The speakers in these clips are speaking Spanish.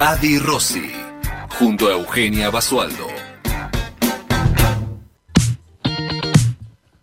Adi Rossi, junto a Eugenia Basualdo.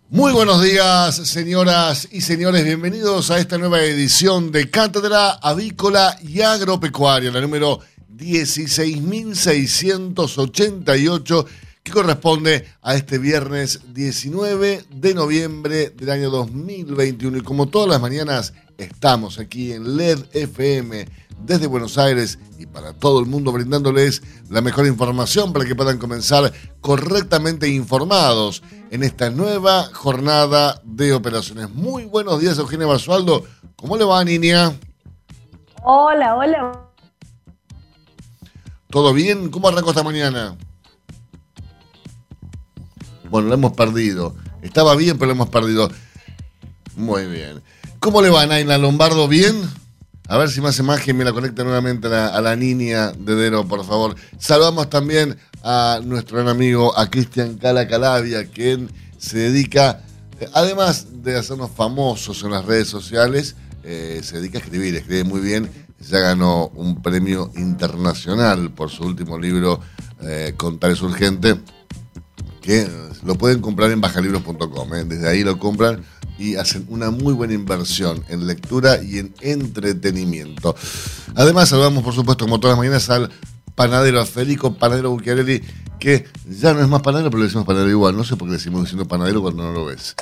Muy buenos días, señoras y señores. Bienvenidos a esta nueva edición de Cátedra Avícola y Agropecuaria, la número 16.688, que corresponde a este viernes 19 de noviembre del año 2021. Y como todas las mañanas, estamos aquí en LED FM desde Buenos Aires y para todo el mundo brindándoles la mejor información para que puedan comenzar correctamente informados en esta nueva jornada de operaciones. Muy buenos días, Eugenia Basualdo. ¿Cómo le va, niña? Hola, hola. ¿Todo bien? ¿Cómo arrancó esta mañana? Bueno, lo hemos perdido. Estaba bien, pero lo hemos perdido. Muy bien. ¿Cómo le va, Naina Lombardo? ¿Bien? A ver si me hace magia y me la conecta nuevamente a la, niña de Dero, por favor. Saludamos también a nuestro gran amigo, a Cristian Cala Calavia, quien se dedica, eh, además de hacernos famosos en las redes sociales, eh, se dedica a escribir, escribe muy bien. Ya ganó un premio internacional por su último libro, eh, Contar es Urgente, que lo pueden comprar en bajalibros.com. Desde ahí lo compran y hacen una muy buena inversión en lectura y en entretenimiento. Además, saludamos, por supuesto, como todas las mañanas, al panadero Federico Panadero Bucchiarelli, que ya no es más panadero, pero le decimos panadero igual. No sé por qué le decimos diciendo panadero cuando no lo ves.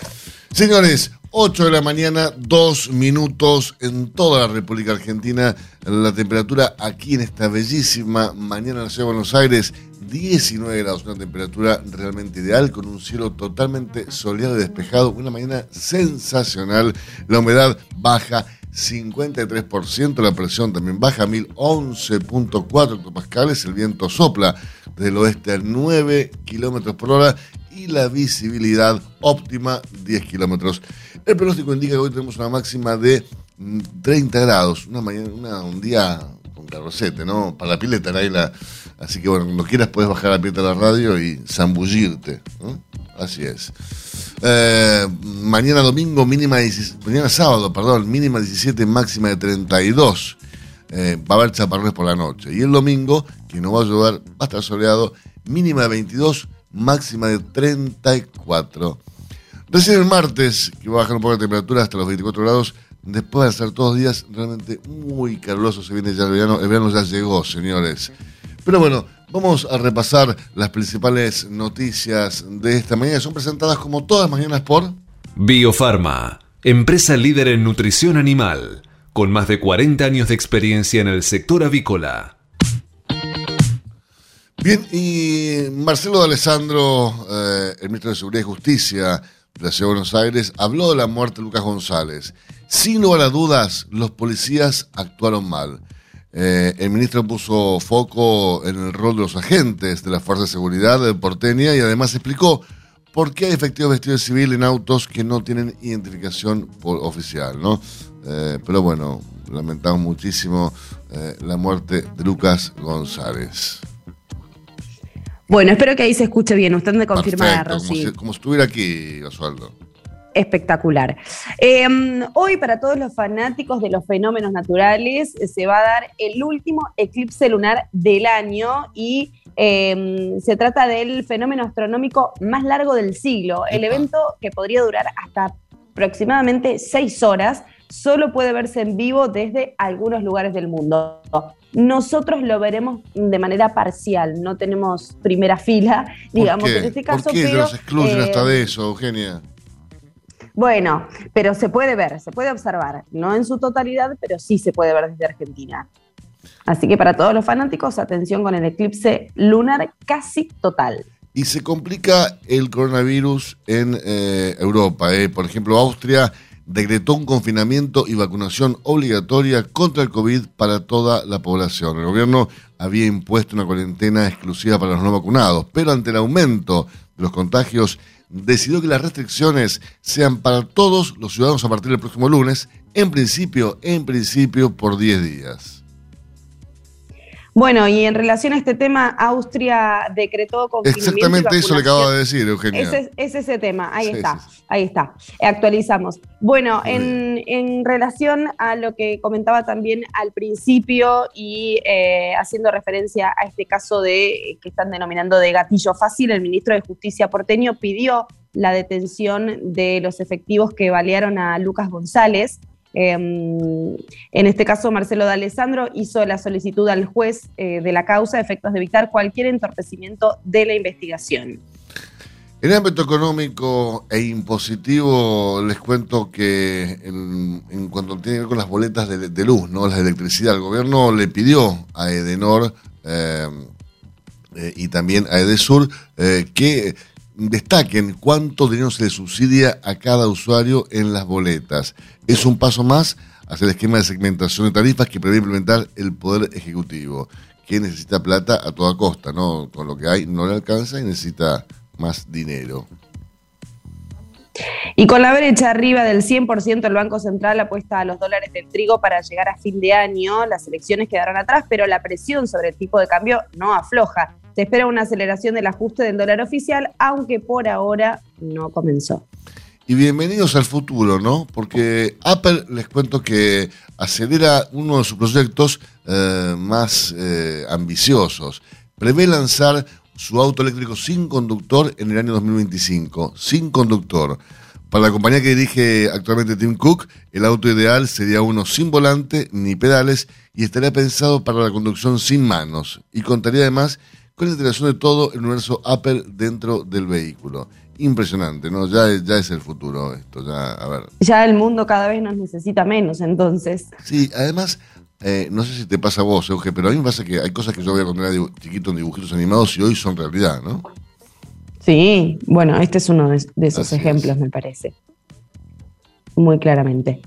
Señores, 8 de la mañana, 2 minutos en toda la República Argentina. La temperatura aquí en esta bellísima mañana en la ciudad de Buenos Aires, 19 grados, una temperatura realmente ideal, con un cielo totalmente soleado y despejado, una mañana sensacional, la humedad baja 53%, la presión también baja 1011.4 hectopascales, el viento sopla del oeste a 9 kilómetros por hora y la visibilidad óptima 10 kilómetros. El pronóstico indica que hoy tenemos una máxima de 30 grados, una mañana, un día con carrocete, ¿no? Para la pileta, la Así que bueno, cuando quieras puedes bajar la pileta de la radio y zambullirte. Así es. Eh, mañana domingo, mínima mañana sábado, perdón, mínima 17, máxima de 32. Eh, va a haber chaparrones por la noche. Y el domingo, que no va a llover, va a estar soleado, mínima de 22, máxima de 34. Recién el martes, que va a bajar un poco la temperatura hasta los 24 grados, después de ser todos días realmente muy calurosos, se viene ya el verano, el verano ya llegó, señores. Pero bueno, vamos a repasar las principales noticias de esta mañana. Son presentadas como todas las mañanas por Biofarma, empresa líder en nutrición animal, con más de 40 años de experiencia en el sector avícola. Bien, y Marcelo de Alessandro, eh, el ministro de Seguridad y Justicia la Ciudad de Buenos Aires, habló de la muerte de Lucas González. Sin lugar a dudas, los policías actuaron mal. Eh, el ministro puso foco en el rol de los agentes de la Fuerza de Seguridad de porteña y además explicó por qué hay efectivos vestidos de civil en autos que no tienen identificación oficial, ¿no? Eh, pero bueno, lamentamos muchísimo eh, la muerte de Lucas González. Bueno, espero que ahí se escuche bien. Usted me confirma, Como si, como si estuviera aquí, Osvaldo espectacular. Em, hoy para todos los fanáticos de los fenómenos naturales se va a dar el último eclipse lunar del año y em, se trata del fenómeno astronómico más largo del siglo. El evento que podría durar hasta aproximadamente seis horas solo puede verse en vivo desde algunos lugares del mundo. Nosotros lo veremos de manera parcial, no tenemos primera fila, digamos, en este caso. ¿Por qué pero, excluyen hasta de eso, Eugenia? Bueno, pero se puede ver, se puede observar, no en su totalidad, pero sí se puede ver desde Argentina. Así que para todos los fanáticos, atención con el eclipse lunar casi total. Y se complica el coronavirus en eh, Europa. Eh. Por ejemplo, Austria decretó un confinamiento y vacunación obligatoria contra el COVID para toda la población. El gobierno había impuesto una cuarentena exclusiva para los no vacunados, pero ante el aumento de los contagios decidió que las restricciones sean para todos los ciudadanos a partir del próximo lunes, en principio, en principio por 10 días. Bueno, y en relación a este tema, Austria decretó confinamiento Exactamente eso le acabo de decir, Eugenia. Ese es ese tema, ahí está, ahí está. Actualizamos. Bueno, en, relación a lo que comentaba también al principio y eh, haciendo referencia a este caso de que están denominando de gatillo fácil, el ministro de Justicia porteño pidió la detención de los efectivos que balearon a Lucas González Em, en este caso, Marcelo D'Alessandro hizo la solicitud al juez eh, de la causa a efectos de evitar cualquier entorpecimiento de la investigación. En el ámbito económico e impositivo, les cuento que en, cuanto tiene que ver con las boletas de, luz, ¿no? las de electricidad, el gobierno le pidió a Edenor em, eh, y también a Edesur eh, que destaquen cuánto dinero se le subsidia a cada usuario en las boletas. Es un paso más hacia el esquema de segmentación de tarifas que prevé implementar el Poder Ejecutivo, que necesita plata a toda costa, ¿no? Con lo que hay no le alcanza y necesita más dinero. Y con la brecha arriba del 100%, el Banco Central apuesta a los dólares del trigo para llegar a fin de año. Las elecciones quedaron atrás, pero la presión sobre el tipo de cambio no afloja. Se espera una aceleración del ajuste del dólar oficial, aunque por ahora no comenzó. Y bienvenidos al futuro, ¿no? Porque Apple, les cuento que acelera uno de sus proyectos eh, más eh, ambiciosos. Prevé lanzar su auto eléctrico sin conductor en el año 2025. Sin conductor. Para la compañía que dirige actualmente Tim Cook, el auto ideal sería uno sin volante ni pedales y estaría pensado para la conducción sin manos. Y contaría además con la integración de todo el universo Apple dentro del vehículo. Impresionante, ¿no? Ya, ya es el futuro esto, ya, a ver. Ya el mundo cada vez nos necesita menos, entonces. Sí, además, eh, no sé si te pasa a vos, Euge, pero a mí me pasa que hay cosas que yo voy a contar chiquito en dibujitos animados y hoy son realidad, ¿no? Sí, bueno, este es uno de, esos ejemplos, me parece. Muy claramente.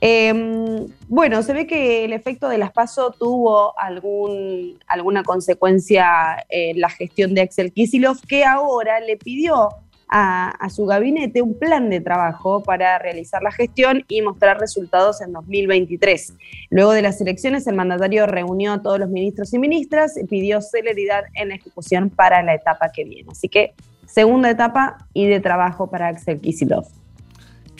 Em, bueno, se ve que el efecto de las PASO tuvo alguna consecuencia en la gestión de Axel Kisilov, que ahora le pidió a, su gabinete un plan de trabajo para realizar la gestión y mostrar resultados en 2023. Luego de las elecciones, el mandatario reunió a todos los ministros y ministras y pidió celeridad en la ejecución para la etapa que viene. Así que, segunda etapa y de trabajo para Axel Kisilov.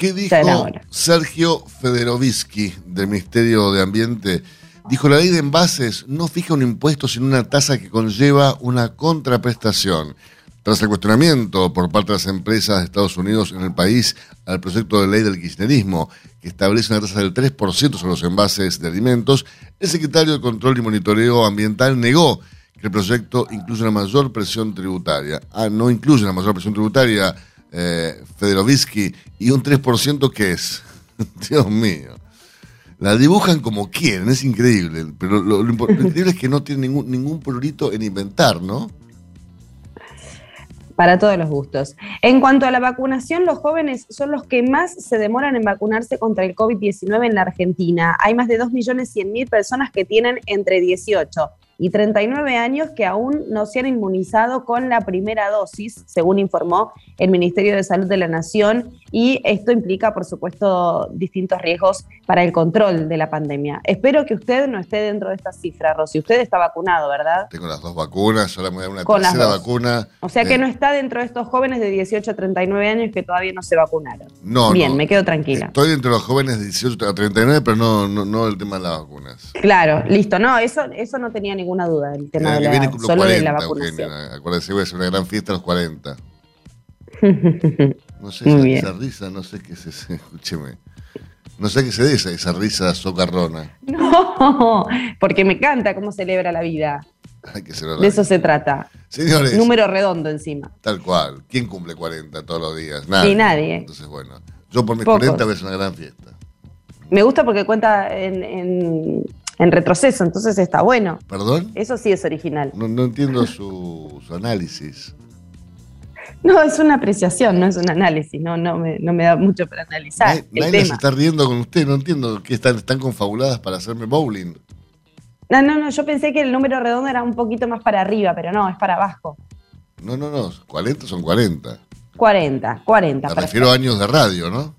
¿Qué dijo Sergio Federovisky del Ministerio de Ambiente? Dijo, la ley de envases no fija un impuesto, sino una tasa que conlleva una contraprestación. Tras el cuestionamiento por parte de las empresas de Estados Unidos en el país al proyecto de ley del kirchnerismo, que establece una tasa del 3% sobre los envases de alimentos, el secretario de Control y Monitoreo Ambiental negó que el proyecto incluye una mayor presión tributaria. Ah, no incluye una mayor presión tributaria eh, y un 3% que es. Dios mío. La dibujan como quieren, es increíble. Pero lo, increíble es que no tiene ningún, ningún prurito en inventar, ¿no? Para todos los gustos. En cuanto a la vacunación, los jóvenes son los que más se demoran en vacunarse contra el COVID-19 en la Argentina. Hay más de 2.100.000 personas que tienen entre 18 y 39 años que aún no se han inmunizado con la primera dosis, según informó el Ministerio de Salud de la Nación, y esto implica, por supuesto, distintos riesgos para el control de la pandemia. Espero que usted no esté dentro de esta cifra, Rosy. Usted está vacunado, ¿verdad? Tengo las dos vacunas, ahora me voy a dar una tercera vacuna. O sea que no está dentro de estos jóvenes de 18 a 39 años que todavía no se vacunaron. No, Bien, me quedo tranquila. Estoy entre los jóvenes de 18 a 39, pero no, no, no el tema de las vacunas. Claro, listo. No, eso, eso no tenía ningún ninguna duda el tema de, la, solo de la vacunación. acuérdese, voy a hacer una gran fiesta a los 40. No sé, esa, esa, risa, no sé qué se, escúcheme. No sé qué se dé esa, risa socarrona. No, porque me encanta cómo celebra la vida. Hay que de eso se trata. Señores. Número redondo encima. Tal cual. ¿Quién cumple 40 todos los días? Nadie. Entonces, bueno. Yo por mis 40 voy a hacer una gran fiesta. Me gusta porque cuenta en en retroceso, entonces está bueno. ¿Perdón? Eso sí es original. No, entiendo su, análisis. No, es una apreciación, no es un análisis, no, no, me, no me da mucho para analizar. Nadie, se está riendo con usted, no entiendo que están, están confabuladas para hacerme bowling. No, no, no, yo pensé que el número redondo era un poquito más para arriba, pero no, es para abajo. No, no, no, 40 son 40. 40, 40. Me refiero a años de radio, ¿no?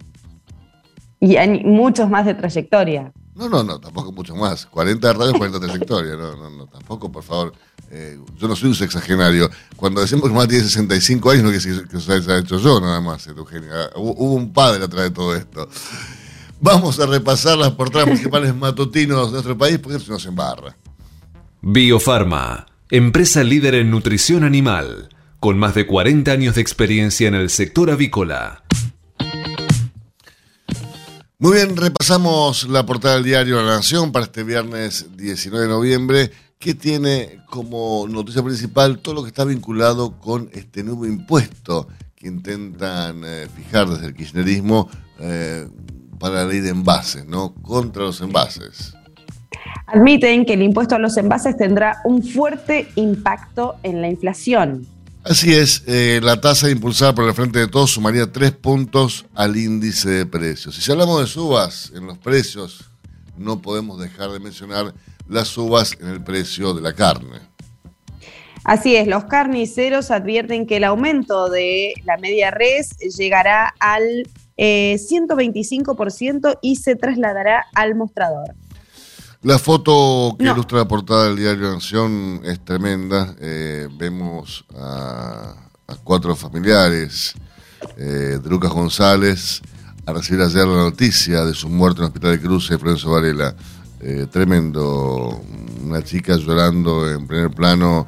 Y muchos más de trayectoria. No, no, no, tampoco mucho más. 40 de radio, 40 de trayectoria. No, no, no, tampoco, por favor. Eh, yo no soy un sexagenario. Cuando decimos que más tiene 65 años, no quiere decir que se haya hecho yo nada más, Eugenia. Ah, hubo un padre atrás de todo esto. Vamos a repasar las portadas principales matutinos de nuestro país porque se nos embarra. Biofarma, empresa líder en nutrición animal, con más de 40 años de experiencia en el sector avícola. Muy bien, repasamos la portada del diario La Nación para este viernes 19 de noviembre, que tiene como noticia principal todo lo que está vinculado con este nuevo impuesto que intentan eh, fijar desde el kirchnerismo eh, para la ley de envases, ¿no? Contra los envases. Admiten que el impuesto a los envases tendrá un fuerte impacto en la inflación. Así es, eh, la tasa impulsada por el Frente de Todos sumaría tres puntos al índice de precios. Si hablamos de subas en los precios, no podemos dejar de mencionar las subas en el precio de la carne. Así es, los carniceros advierten que el aumento de la media res llegará al 125% eh, y se trasladará al mostrador. La foto que ilustra la portada del diario Nación es tremenda. Eh, vemos a, cuatro familiares eh, de Lucas González a recibir ayer la noticia de su muerte en el Hospital de Cruces de Florencio Varela. Eh, tremendo. Una chica llorando en primer plano.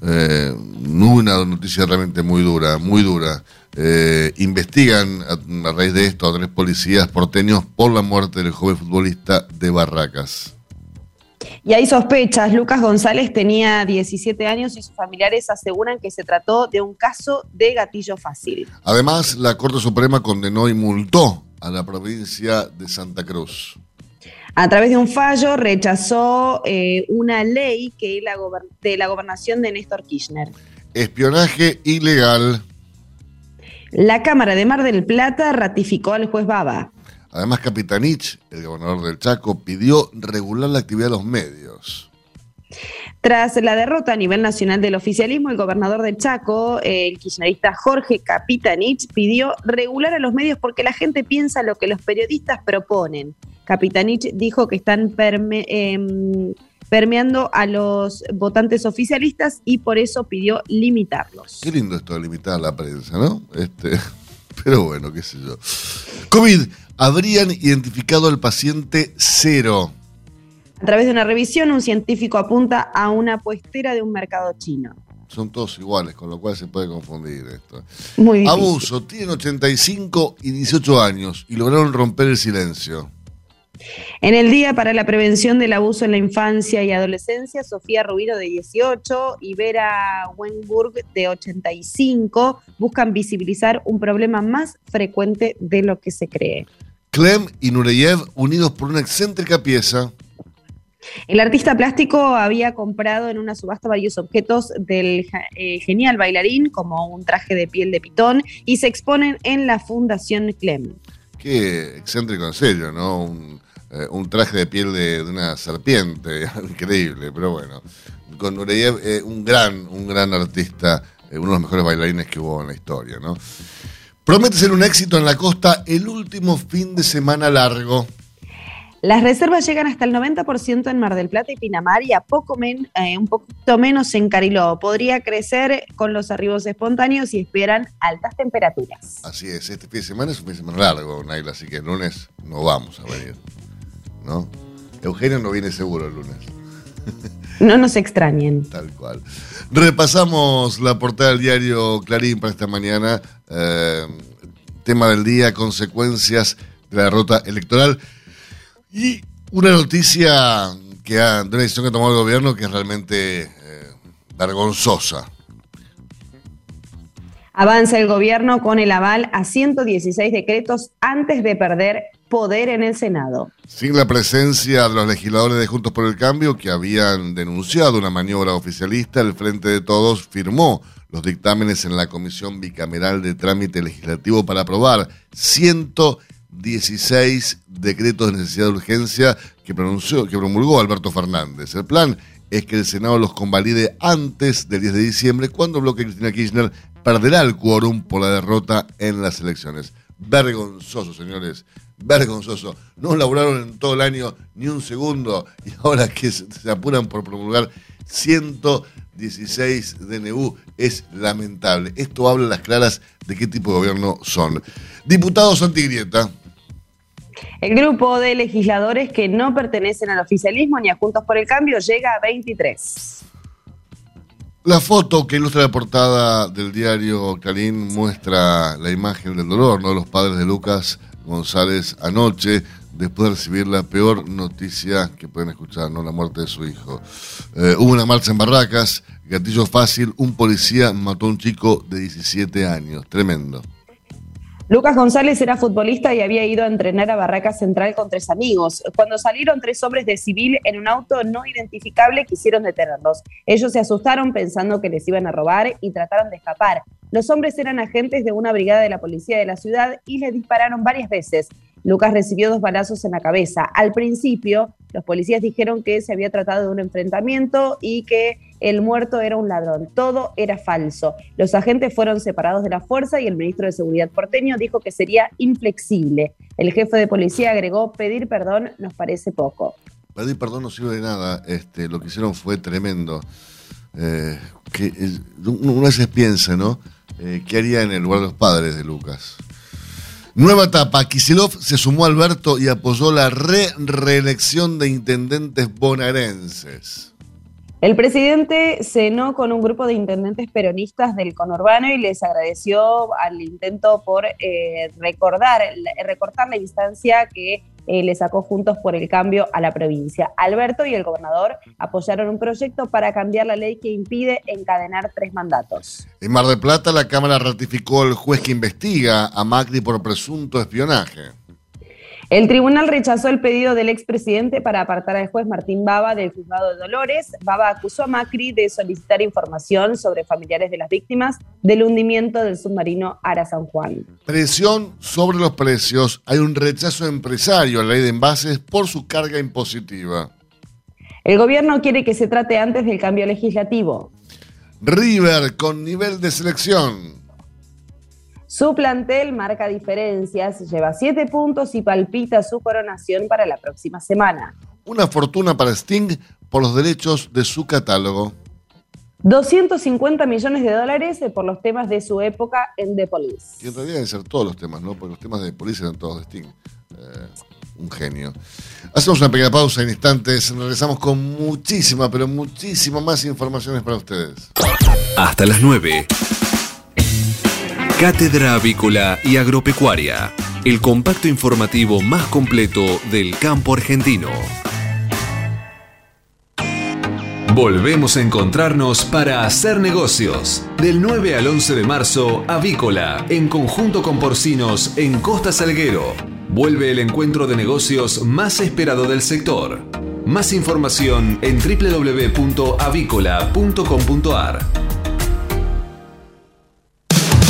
una noticia realmente muy dura, muy dura. investigan a, a, raíz de esto a tres policías porteños por la muerte del joven futbolista de Barracas. Y hay sospechas. Lucas González tenía 17 años y sus familiares aseguran que se trató de un caso de gatillo fácil. Además, la Corte Suprema condenó y multó a la provincia de Santa Cruz. A través de un fallo rechazó eh, una ley que la de la gobernación de Néstor Kirchner. Espionaje ilegal. La Cámara de Mar del Plata ratificó al juez Baba. Además, Capitanich, el gobernador del Chaco, pidió regular la actividad de los medios. Tras la derrota a nivel nacional del oficialismo, el gobernador del Chaco, el kirchnerista Jorge Capitanich, pidió regular a los medios porque la gente piensa lo que los periodistas proponen. Capitanich dijo que están em, permeando a los votantes oficialistas y por eso pidió limitarlos. Qué lindo esto de limitar la prensa, ¿no? Este, pero bueno, qué sé yo. COVID habrían identificado al paciente cero. A través de una revisión, un científico apunta a una puestera de un mercado chino. Son todos iguales, con lo cual se puede confundir esto. Muy Abuso, tienen 85 y 18 años y lograron romper el silencio. En el Día para la Prevención del Abuso en la Infancia y Adolescencia, Sofía Rubino de 18 y Vera Wenburg de 85 buscan visibilizar un problema más frecuente de lo que se cree. Clem y Nureyev unidos por una excéntrica pieza. El artista plástico había comprado en una subasta varios objetos del eh, genial bailarín, como un traje de piel de pitón, y se exponen en la Fundación Clem. Qué excéntrico en serio, ¿no? Un, eh, traje de piel de, una serpiente, increíble, pero bueno. Con Nureyev, eh, un gran, un gran artista, uno de los mejores bailarines que hubo en la historia, ¿no? Promete ser un éxito en la costa el último fin de semana largo. Las reservas llegan hasta el 90% en Mar del Plata y Pinamar y a poco eh, un poquito menos en Cariló. Podría crecer con los arribos espontáneos y esperan altas temperaturas. Así es, este fin de semana es un fin de semana largo, Naila, así que el lunes no vamos a venir. ¿No? Eugenio no viene seguro el lunes. No nos extrañen. Tal cual. Repasamos la portada del diario Clarín para esta mañana. Eh, tema del día, consecuencias de la derrota electoral. Y una noticia que de una decisión que tomó el gobierno que es realmente eh, vergonzosa. Avanza el gobierno con el aval a 116 decretos antes de perder poder en el Senado. Sin la presencia de los legisladores de Juntos por el Cambio que habían denunciado una maniobra oficialista, el Frente de Todos firmó los dictámenes en la Comisión Bicameral de Trámite Legislativo para aprobar 116 decretos de necesidad de urgencia que, pronunció, que promulgó Alberto Fernández. El plan es que el Senado los convalide antes del 10 de diciembre, cuando bloque Cristina Kirchner perderá el quórum por la derrota en las elecciones. Vergonzoso, señores, vergonzoso. No laburaron en todo el año ni un segundo y ahora que se, apuran por promulgar 116 DNU es lamentable. Esto habla a las claras de qué tipo de gobierno son. Diputados Antigrieta. El grupo de legisladores que no pertenecen al oficialismo ni a Juntos por el Cambio llega a 23. La foto que ilustra la portada del diario Clarín muestra la imagen del dolor ¿no? los padres de Lucas González anoche, después de recibir la peor noticia que pueden escuchar, ¿no? la muerte de su hijo. Eh, hubo una marcha en Barracas, gatillo fácil, un policía mató a un chico de 17 años, tremendo. Lucas González era futbolista y había ido a entrenar a Barraca Central con tres amigos. Cuando salieron tres hombres de civil en un auto no identificable, quisieron detenerlos. Ellos se asustaron pensando que les iban a robar y trataron de escapar. Los hombres eran agentes de una brigada de la policía de la ciudad y les dispararon varias veces. Lucas recibió dos balazos en la cabeza. Al principio, los policías dijeron que se había tratado de un enfrentamiento y que el muerto era un ladrón. Todo era falso. Los agentes fueron separados de la fuerza y el ministro de Seguridad porteño dijo que sería inflexible. El jefe de policía agregó, pedir perdón nos parece poco. Pedir perdón no sirve de nada. Este, lo que hicieron fue tremendo. Eh, que, uno a veces piensa, ¿no? Eh, ¿Qué haría en el lugar de los padres de Lucas? Nueva etapa. Kisilov se sumó a Alberto y apoyó la re reelección de intendentes bonaerenses. El presidente cenó con un grupo de intendentes peronistas del conurbano y les agradeció al intento por eh, recordar, recortar la instancia que eh, le sacó Juntos por el Cambio a la provincia. Alberto y el gobernador apoyaron un proyecto para cambiar la ley que impide encadenar tres mandatos. En Mar del Plata, la Cámara ratificó al juez que investiga a Macri por presunto espionaje. El tribunal rechazó el pedido del expresidente para apartar al juez Martín Baba del juzgado de Dolores. Baba acusó a Macri de solicitar información sobre familiares de las víctimas del hundimiento del submarino Ara San Juan. Presión sobre los precios. Hay un rechazo empresario a la ley de envases por su carga impositiva. El gobierno quiere que se trate antes del cambio legislativo. River con nivel de selección. Su plantel marca diferencias, lleva siete puntos y palpita su coronación para la próxima semana. Una fortuna para Sting por los derechos de su catálogo. 250 millones de dólares por los temas de su época en The Police. Y en realidad deben ser todos los temas, ¿no? Porque los temas de The Police eran todos de Sting. Eh, un genio. Hacemos una pequeña pausa en instantes. Regresamos con muchísima, pero muchísima más informaciones para ustedes. Hasta las 9. Cátedra Avícola y Agropecuaria, el compacto informativo más completo del campo argentino. Volvemos a encontrarnos para hacer negocios. Del 9 al 11 de marzo, Avícola, en conjunto con Porcinos, en Costa Salguero. Vuelve el encuentro de negocios más esperado del sector. Más información en www.avícola.com.ar.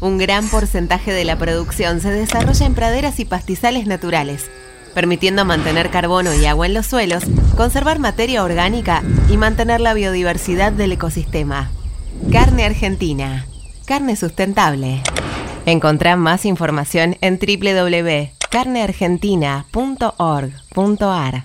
Un gran porcentaje de la producción se desarrolla en praderas y pastizales naturales, permitiendo mantener carbono y agua en los suelos, conservar materia orgánica y mantener la biodiversidad del ecosistema. Carne Argentina. Carne sustentable. Encontrá más información en www.carneargentina.org.ar.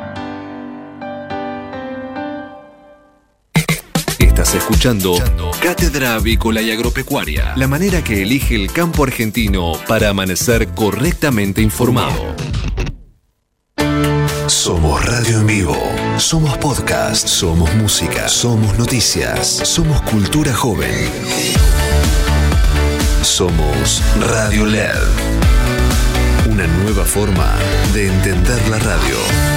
Estás escuchando Cátedra Avícola y Agropecuaria, la manera que elige el campo argentino para amanecer correctamente informado. Somos radio en vivo, somos podcast, somos música, somos noticias, somos cultura joven. Somos Radio LED. Una nueva forma de entender la radio.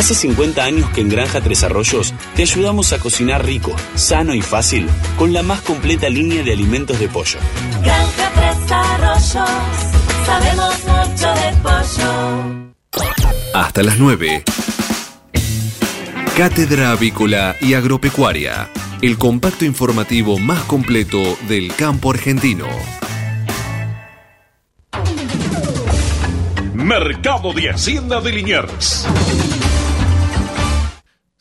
Hace 50 años que en Granja Tres Arroyos te ayudamos a cocinar rico, sano y fácil con la más completa línea de alimentos de pollo. Granja Tres Arroyos, sabemos mucho de pollo. Hasta las 9. Cátedra Avícola y Agropecuaria, el compacto informativo más completo del campo argentino. Mercado de Hacienda de Liniers.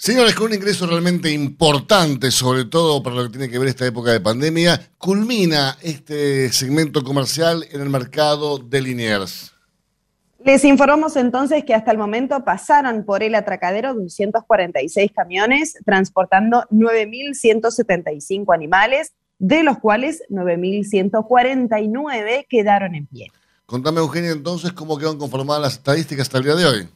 Señores, con un ingreso realmente importante, sobre todo para lo que tiene que ver esta época de pandemia, culmina este segmento comercial en el mercado de Liniers. Les informamos entonces que hasta el momento pasaron por el atracadero 246 camiones transportando 9.175 animales, de los cuales 9.149 quedaron en pie. Contame, Eugenia, entonces, cómo quedan conformadas las estadísticas hasta el día de hoy.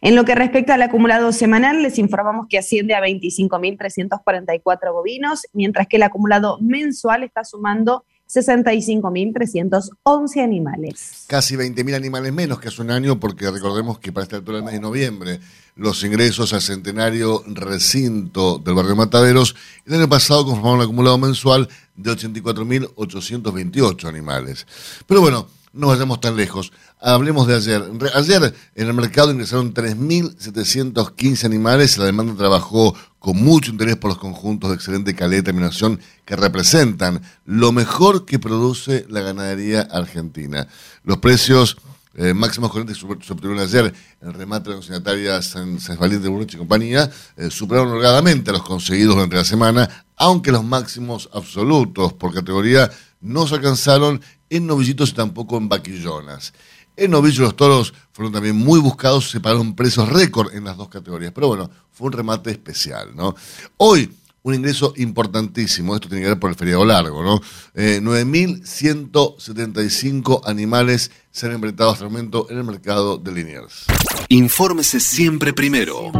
En lo que respecta al acumulado semanal, les informamos que asciende a 25.344 bovinos, mientras que el acumulado mensual está sumando 65.311 animales. Casi 20.000 animales menos que hace un año, porque recordemos que para esta altura del mes de noviembre los ingresos al centenario recinto del barrio Mataderos el año pasado conformaron un acumulado mensual de 84.828 animales. Pero bueno, no vayamos tan lejos. Hablemos de ayer. Ayer en el mercado ingresaron 3.715 animales. La demanda trabajó con mucho interés por los conjuntos de excelente calidad y determinación que representan lo mejor que produce la ganadería argentina. Los precios eh, máximos corrientes se obtuvieron ayer en el remate de la consignataria San, San Valiente de y compañía, eh, superaron holgadamente los conseguidos durante la semana, aunque los máximos absolutos por categoría no se alcanzaron en novillitos y tampoco en vaquillonas. En novillos los toros fueron también muy buscados, se pagaron precios récord en las dos categorías, pero bueno, fue un remate especial, ¿no? Hoy, un ingreso importantísimo, esto tiene que ver por el feriado largo, ¿no? Eh, 9.175 animales se han enfrentado hasta el momento en el mercado de Liniers. Infórmese siempre primero.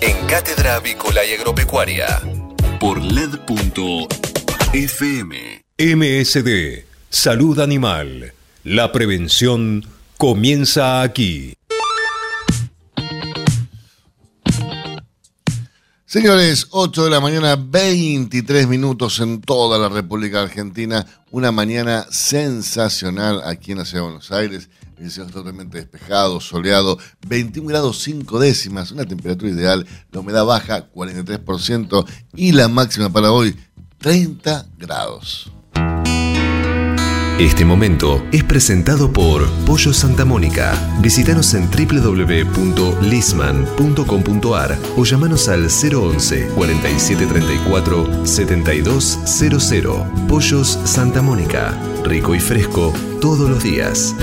En Cátedra Avícola y Agropecuaria. Por LED.fm. MSD, Salud Animal. La prevención comienza aquí. Señores, 8 de la mañana, 23 minutos en toda la República Argentina. Una mañana sensacional aquí en la ciudad de Buenos Aires. El cielo está totalmente despejado, soleado, 21 grados 5 décimas, una temperatura ideal, la humedad baja 43% y la máxima para hoy 30 grados. Este momento es presentado por Pollo Santa Mónica. Visítanos en www.lisman.com.ar o llamanos al 011 4734 7200. Pollos Santa Mónica. Rico y fresco todos los días.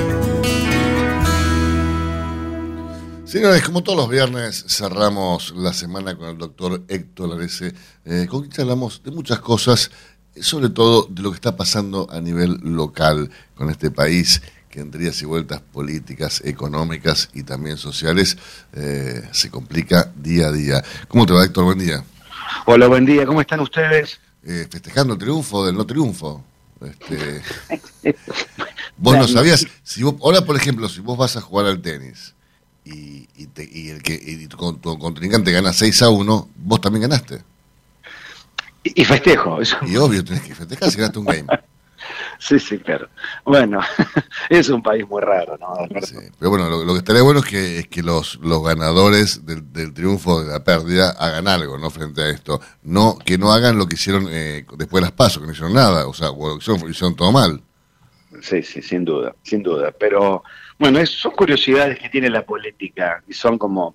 Señores, como todos los viernes cerramos la semana con el doctor Héctor Larese, eh, con quien hablamos de muchas cosas, sobre todo de lo que está pasando a nivel local con este país que entre idas y vueltas políticas, económicas y también sociales eh, se complica día a día. ¿Cómo te va, Héctor? Buen día. Hola, buen día. ¿Cómo están ustedes? Eh, festejando el triunfo del no triunfo. Este, vos no sabías, si vos, ahora por ejemplo, si vos vas a jugar al tenis y, y, te- y el que y tu, con- tu contrincante gana 6 a 1, vos también ganaste. Y, y festejo. Eso. Y obvio, tenés que festejar si ganaste un game. Sí, sí, claro. Bueno, es un país muy raro, ¿no? Sí, Pero bueno, lo, lo que estaría bueno es que, es que los, los ganadores del, del triunfo, de la pérdida, hagan algo, ¿no? Frente a esto. No, que no hagan lo que hicieron eh, después de las pasos, que no hicieron nada, o sea, o hicieron, hicieron todo mal. Sí, sí, sin duda, sin duda. Pero bueno, es- son curiosidades que tiene la política y son como,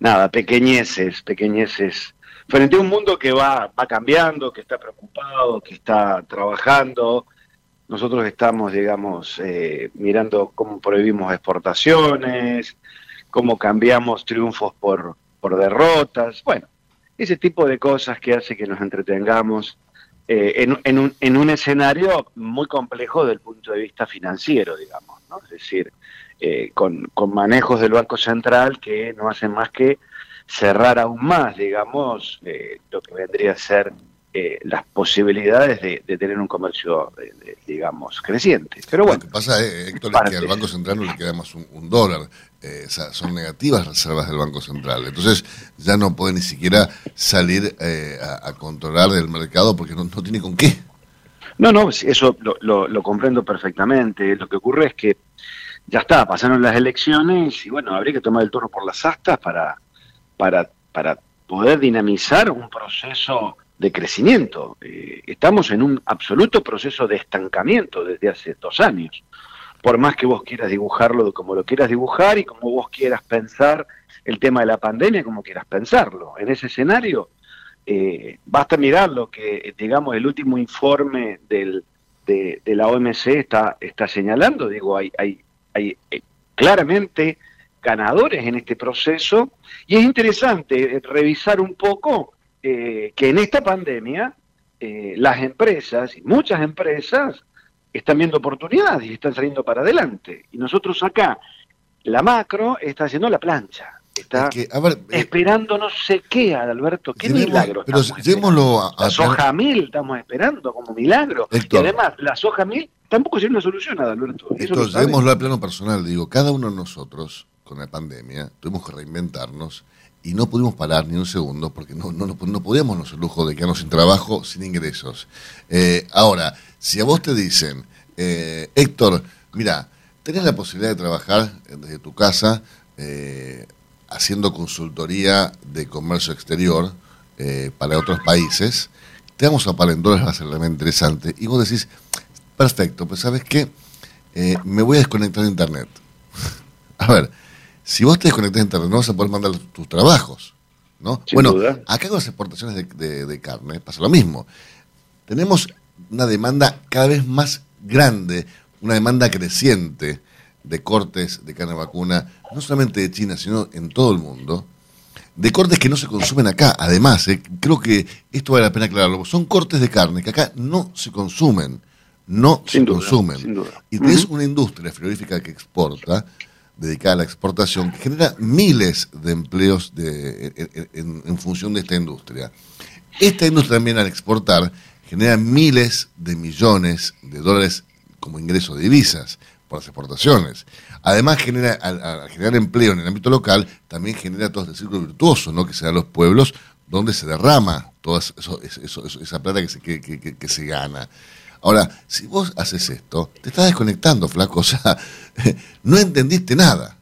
nada, pequeñeces, pequeñeces. Frente a un mundo que va, va cambiando, que está preocupado, que está trabajando, nosotros estamos, digamos, eh, mirando cómo prohibimos exportaciones, cómo cambiamos triunfos por, por derrotas, bueno, ese tipo de cosas que hace que nos entretengamos eh, en, en un, en un escenario muy complejo desde el punto de vista financiero, digamos, ¿no? Es decir, eh, con, con manejos del Banco Central que no hacen más que cerrar aún más, digamos, eh, lo que vendría a ser eh, las posibilidades de, de tener un comercio, de- de, digamos, creciente. Pero bueno, Lo que pasa, eh, Héctor, es que al Banco Central no le queda más un, un dólar. Eh, o sea, son negativas las reservas del Banco Central. Entonces ya no puede ni siquiera salir eh, a, a controlar el mercado porque no, no tiene con qué. No, no, eso lo, lo- lo comprendo perfectamente. Lo que ocurre es que ya está, pasaron las elecciones y bueno, habría que tomar el toro por las astas para, para, para poder dinamizar un proceso de crecimiento. Eh, estamos en un absoluto proceso de estancamiento desde hace dos años. Por más que vos quieras dibujarlo como lo quieras dibujar y como vos quieras pensar el tema de la pandemia como quieras pensarlo. En ese escenario, eh, basta mirar lo que, digamos, el último informe del, de, la OMC está, está señalando. Digo, hay, hay, hay eh, claramente ganadores en este proceso y es interesante eh, revisar un poco eh, que en esta pandemia eh, las empresas, y muchas empresas, están viendo oportunidades y están saliendo para adelante. Y nosotros acá, la macro está haciendo la plancha. Está Es que, a ver, eh, esperando no sé qué, Alberto, qué llevemos- milagro. pero llevémoslo a. La soja mil estamos esperando como milagro. Héctor. Y además, la soja mil tampoco es una solución, Alberto. Eso llevémoslo al plano personal. Digo, cada uno de nosotros, con la pandemia, tuvimos que reinventarnos y no pudimos parar ni un segundo porque no, no, no, podíamos darnos el lujo de quedarnos sin trabajo, sin ingresos. Eh, ahora, si a vos te dicen, eh, Héctor, mira, tenés la posibilidad de trabajar desde tu casa eh, haciendo consultoría de comercio exterior eh, para otros países, te vamos a pagar en dólares, va a ser realmente interesante. Y vos decís, perfecto, pues ¿sabes qué? Me voy a desconectar de internet. a ver, si vos te desconectas de internet, no vas a poder mandar tus trabajos. ¿no? Sin bueno, duda. acá con las exportaciones de, de- de carne pasa lo mismo. Tenemos una demanda cada vez más grande, una demanda creciente de cortes de carne vacuna, no solamente de China, sino en todo el mundo, de cortes que no se consumen acá. Además, eh, creo que esto vale la pena aclararlo, son cortes de carne que acá no se consumen, no Sin se duda, consumen. sin duda. Y tenés una industria frigorífica que exporta, dedicada a la exportación, que genera miles de empleos en, función de esta industria. Esta industria también al exportar genera miles de millones de dólares como ingreso de divisas por las exportaciones. Además, genera, al, generar empleo en el ámbito local, también genera todo este círculo virtuoso, ¿no? que se da a los pueblos donde se derrama toda esa plata que se, que se gana. Ahora, si vos haces esto, te estás desconectando, flaco, o sea, no entendiste nada.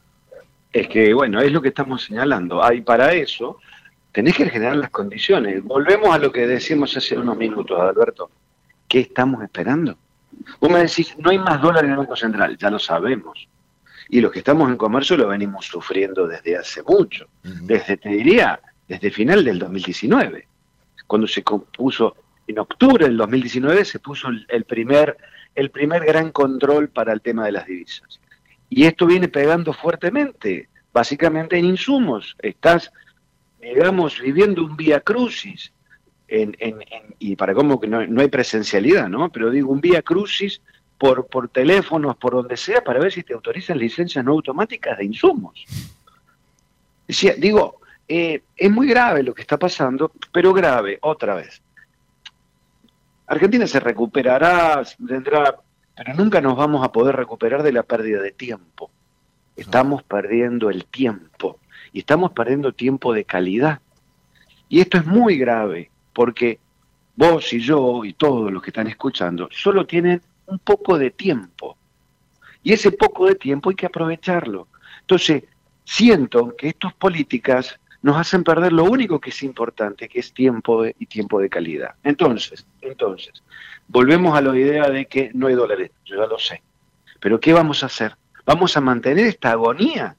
Es que, bueno, es lo que estamos señalando. Hay para eso, tenés que generar las condiciones. Volvemos a lo que decíamos hace unos minutos, Alberto. ¿Qué estamos esperando? Vos me decís, no hay más dólares en el Banco Central, ya lo sabemos. Y los que estamos en comercio lo venimos sufriendo desde hace mucho. Desde, te diría, desde final del 2019. Cuando se puso, en octubre del 2019 se puso el- primer, el primer gran control para el tema de las divisas. Y esto viene pegando fuertemente, básicamente en insumos. Estás, digamos, viviendo un vía crucis. En, en- y para cómo que no, no hay presencialidad, ¿no? Pero digo, un vía crucis por, por teléfonos, por donde sea, para ver si te autorizan licencias no automáticas de insumos. Digo, eh, es muy grave lo que está pasando, pero grave, otra vez. Argentina se recuperará, tendrá, pero nunca nos vamos a poder recuperar de la pérdida de tiempo. Estamos perdiendo el tiempo y estamos perdiendo tiempo de calidad. Y esto es muy grave porque vos y yo y todos los que están escuchando solo tienen un poco de tiempo. Y ese poco de tiempo hay que aprovecharlo. Entonces, siento que estas políticas nos hacen perder lo único que es importante, que es tiempo de- y tiempo de calidad. Entonces, entonces, volvemos a la idea de que no hay dólares, yo ya lo sé. Pero ¿qué vamos a hacer? ¿Vamos a mantener esta agonía?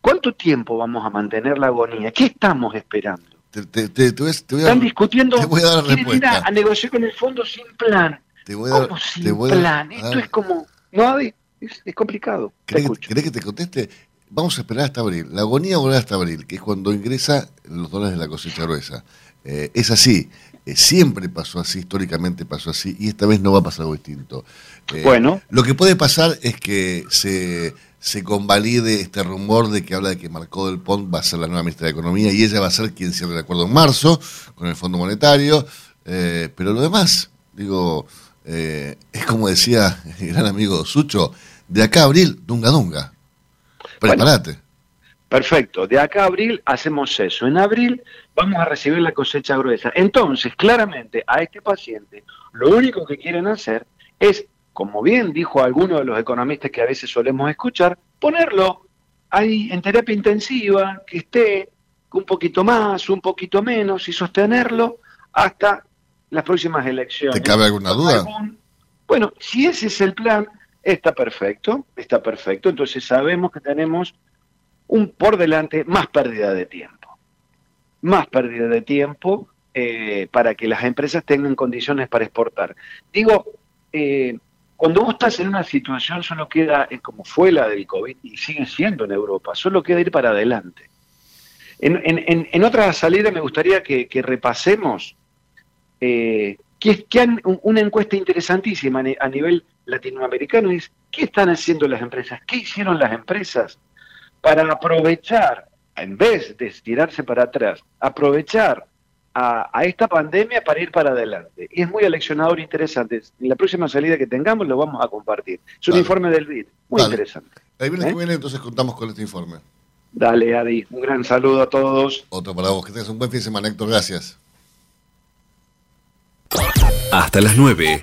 ¿Cuánto tiempo vamos a mantener la agonía? ¿Qué estamos esperando? Te, te- te- te voy a- Están discutiendo, te voy a dar quieren ir a, negociar con el fondo sin plan. Te voy a dar- ¿Cómo sin te voy a- plan? Esto es como... No, es, es complicado. Te ¿Querés que, escucho. querés que te conteste? Vamos a esperar hasta abril. La agonía volverá hasta abril, que es cuando ingresa los dólares de la cosecha gruesa. Eh, es así. Eh, siempre pasó así, históricamente pasó así, y esta vez no va a pasar algo distinto. Eh, Bueno. Lo que puede pasar es que se, se convalide este rumor de que habla de que Marcó del Pont va a ser la nueva ministra de Economía y ella va a ser quien cierre el acuerdo en marzo con el Fondo Monetario. Pero lo demás, digo, es como decía el gran amigo Sucho, de acá a abril, dunga dunga. Prepárate. Perfecto, de acá a abril hacemos eso. En abril vamos a recibir la cosecha gruesa. Entonces, claramente, a este paciente lo único que quieren hacer es, como bien dijo alguno de los economistas que a veces solemos escuchar, ponerlo ahí en terapia intensiva, que esté un poquito más, un poquito menos, y sostenerlo hasta las próximas elecciones. ¿Te cabe alguna duda? Bueno, si ese es el plan, está perfecto, está perfecto. Entonces sabemos que tenemos un por delante más pérdida de tiempo. Más pérdida de tiempo eh, para que las empresas tengan condiciones para exportar. Digo, eh, cuando vos estás en una situación, solo queda, eh, como fue la del COVID, y sigue siendo en Europa, solo queda ir para adelante. En, en, otra salida me gustaría que, repasemos eh, que, que una encuesta interesantísima a nivel latinoamericano es qué están haciendo las empresas, qué hicieron las empresas para aprovechar, en vez de estirarse para atrás, aprovechar a, a esta pandemia para ir para adelante. Y es muy aleccionador e interesante. En la próxima salida que tengamos lo vamos a compartir. Es un Dale. informe del BID, muy Dale. interesante. El viernes ¿Eh? que viene entonces contamos con este informe. Dale, Adi, un gran saludo a todos. Otro para vos. Que tengas un buen fin de semana, Héctor. Gracias. Hasta las 9.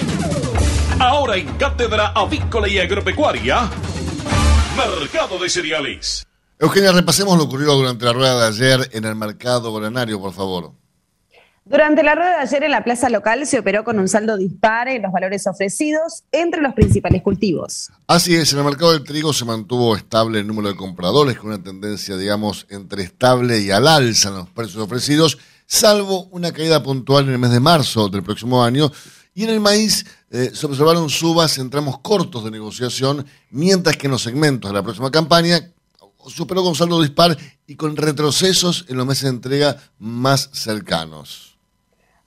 Ahora en Cátedra Avícola y Agropecuaria, Mercado de Cereales. Eugenia, repasemos lo ocurrido durante la rueda de ayer en el mercado granario, por favor. Durante la rueda de ayer en la plaza local se operó con un saldo dispar en los valores ofrecidos entre los principales cultivos. Así es, en el mercado del trigo se mantuvo estable el número de compradores, con una tendencia, digamos, entre estable y al alza en los precios ofrecidos, salvo una caída puntual en el mes de marzo del próximo año. Y en el maíz eh, se observaron subas en tramos cortos de negociación, mientras que en los segmentos de la próxima campaña superó con saldo dispar y con retrocesos en los meses de entrega más cercanos.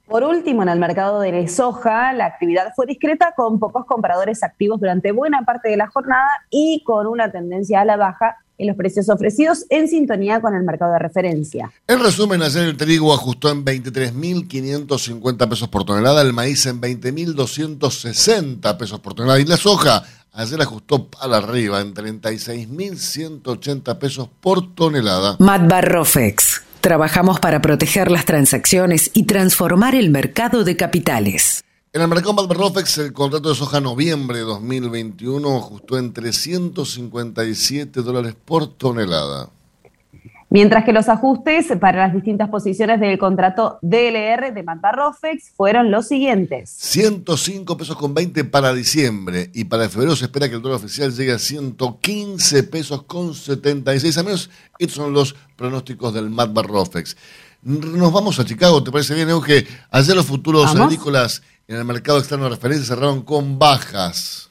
Por último, en el mercado de soja, la actividad fue discreta con pocos compradores activos durante buena parte de la jornada y con una tendencia a la baja en los precios ofrecidos en sintonía con el mercado de referencia. En resumen, ayer el trigo ajustó en 23.550 pesos por tonelada, el maíz en 20.260 pesos por tonelada y la soja ayer ajustó para arriba en 36.180 pesos por tonelada. Matbarrofex. Trabajamos para proteger las transacciones y transformar el mercado de capitales. En el mercado Malberrofex, el contrato de soja noviembre de 2021 ajustó en 357 dólares por tonelada. Mientras que los ajustes para las distintas posiciones del contrato DLR de Matarrofex fueron los siguientes. 105 pesos con 20 para diciembre y para febrero se espera que el dólar oficial llegue a 115 pesos con 76. Al menos estos son los pronósticos del Matarrofex. Nos vamos a Chicago, ¿te parece bien, Euge? Ayer los futuros ¿Vamos? agrícolas en el mercado externo de referencia cerraron con bajas.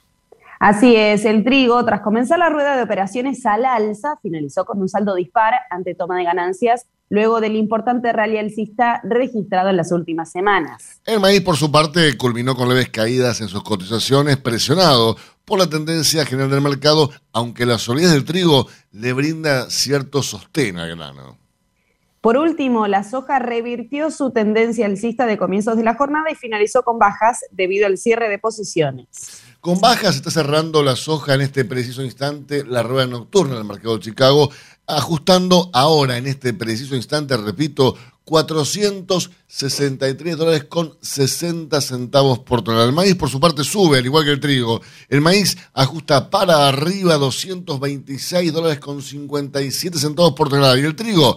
Así es, el trigo, tras comenzar la rueda de operaciones al alza, finalizó con un saldo dispar ante toma de ganancias luego del importante rally alcista registrado en las últimas semanas. El maíz, por su parte, culminó con leves caídas en sus cotizaciones, presionado por la tendencia general del mercado, aunque la solidez del trigo le brinda cierto sostén al grano. Por último, la soja revirtió su tendencia alcista de comienzos de la jornada y finalizó con bajas debido al cierre de posiciones. Con bajas está cerrando la soja en este preciso instante la rueda nocturna del mercado de Chicago, ajustando ahora en este preciso instante, repito, 463 dólares con 60 centavos por tonelada. El maíz, por su parte, sube, al igual que el trigo. El maíz ajusta para arriba 226 dólares con 57 centavos por tonelada. Y el trigo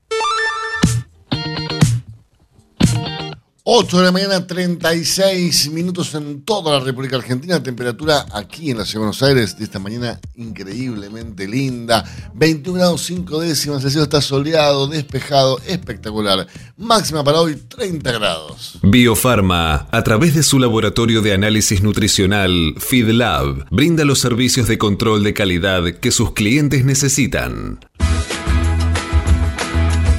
8 de la mañana, 36 minutos en toda la República Argentina. Temperatura aquí en la Ciudad de Buenos Aires de esta mañana increíblemente linda. 21 grados 5 décimas. El cielo está soleado, despejado, espectacular. Máxima para hoy, 30 grados. Biofarma, a través de su laboratorio de análisis nutricional, FeedLab, brinda los servicios de control de calidad que sus clientes necesitan.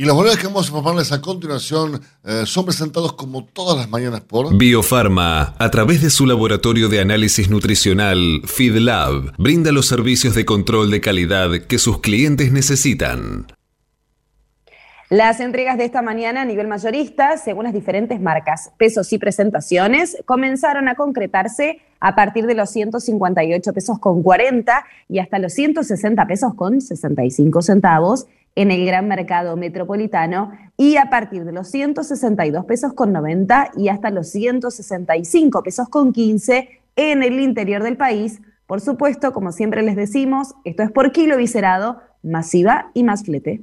Y los valores que vamos a informarles a continuación eh, son presentados como todas las mañanas por Biofarma, a través de su laboratorio de análisis nutricional FeedLab, brinda los servicios de control de calidad que sus clientes necesitan. Las entregas de esta mañana a nivel mayorista, según las diferentes marcas, pesos y presentaciones, comenzaron a concretarse a partir de los 158 pesos con 40 y hasta los 160 pesos con 65 centavos en el gran mercado metropolitano y a partir de los 162 pesos con 90 y hasta los 165 pesos con 15 en el interior del país. Por supuesto, como siempre les decimos, esto es por kilo viscerado, masiva y más flete.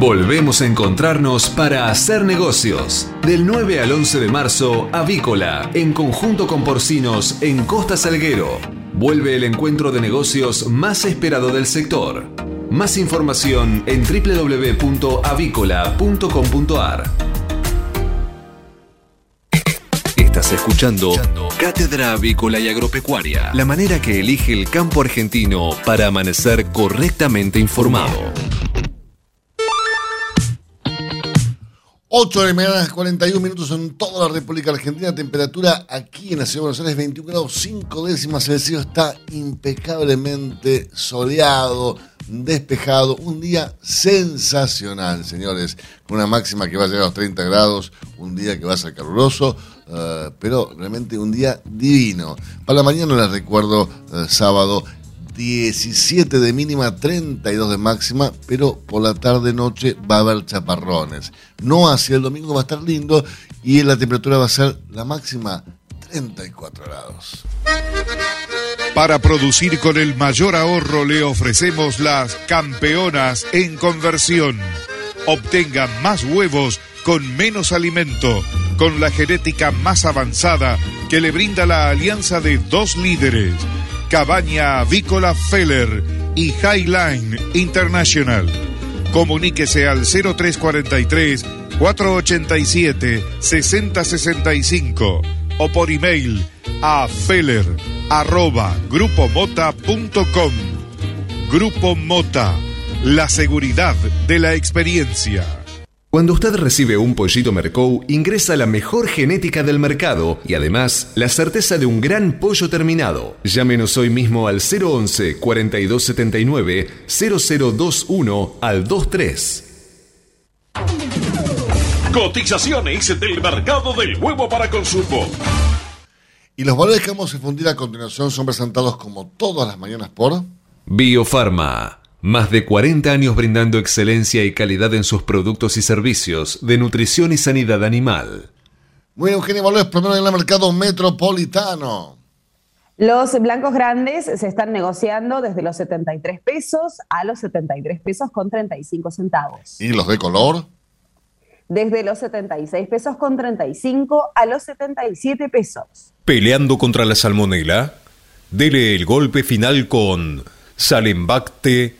Volvemos a encontrarnos para hacer negocios. Del 9 al 11 de marzo, Avícola, en conjunto con Porcinos, en Costa Salguero. Vuelve el encuentro de negocios más esperado del sector. Más información en www.avícola.com.ar. Estás escuchando Cátedra Avícola y Agropecuaria, la manera que elige el campo argentino para amanecer correctamente informado. 8 de la mañana, 41 minutos en toda la República Argentina. Temperatura aquí en la ciudad de Buenos Aires, 21 grados 5 décimas. El cielo está impecablemente soleado, despejado. Un día sensacional, señores. Con una máxima que va a llegar a los 30 grados. Un día que va a ser caluroso. eh, pero realmente un día divino. Para la mañana les recuerdo eh, sábado 17 de mínima, 32 de máxima, pero por la tarde-noche va a haber chaparrones. No hacia el domingo va a estar lindo y la temperatura va a ser la máxima 34 grados. Para producir con el mayor ahorro le ofrecemos las campeonas en conversión. Obtenga más huevos con menos alimento, con la genética más avanzada que le brinda la alianza de dos líderes, Cabaña Avícola Feller y Highline International. Comuníquese al 0343 487 6065 o por email a feller arroba grupomota.com. Grupo Mota, la seguridad de la experiencia. Cuando usted recibe un pollito Mercou, ingresa la mejor genética del mercado y además la certeza de un gran pollo terminado. Llámenos hoy mismo al 011 4279 0021 al 23. Cotizaciones del mercado del huevo para consumo. Y los valores que vamos a difundir a continuación son presentados como todas las mañanas por Biofarma. Más de 40 años brindando excelencia y calidad en sus productos y servicios de nutrición y sanidad animal. Muy bien, Eugenio Valores, primero en el mercado metropolitano. Los blancos grandes se están negociando desde los 73 pesos a los 73 pesos con 35 centavos. ¿Y los de color? Desde los 76 pesos con 35 a los 77 pesos. Peleando contra la salmonela, dele el golpe final con Salembacte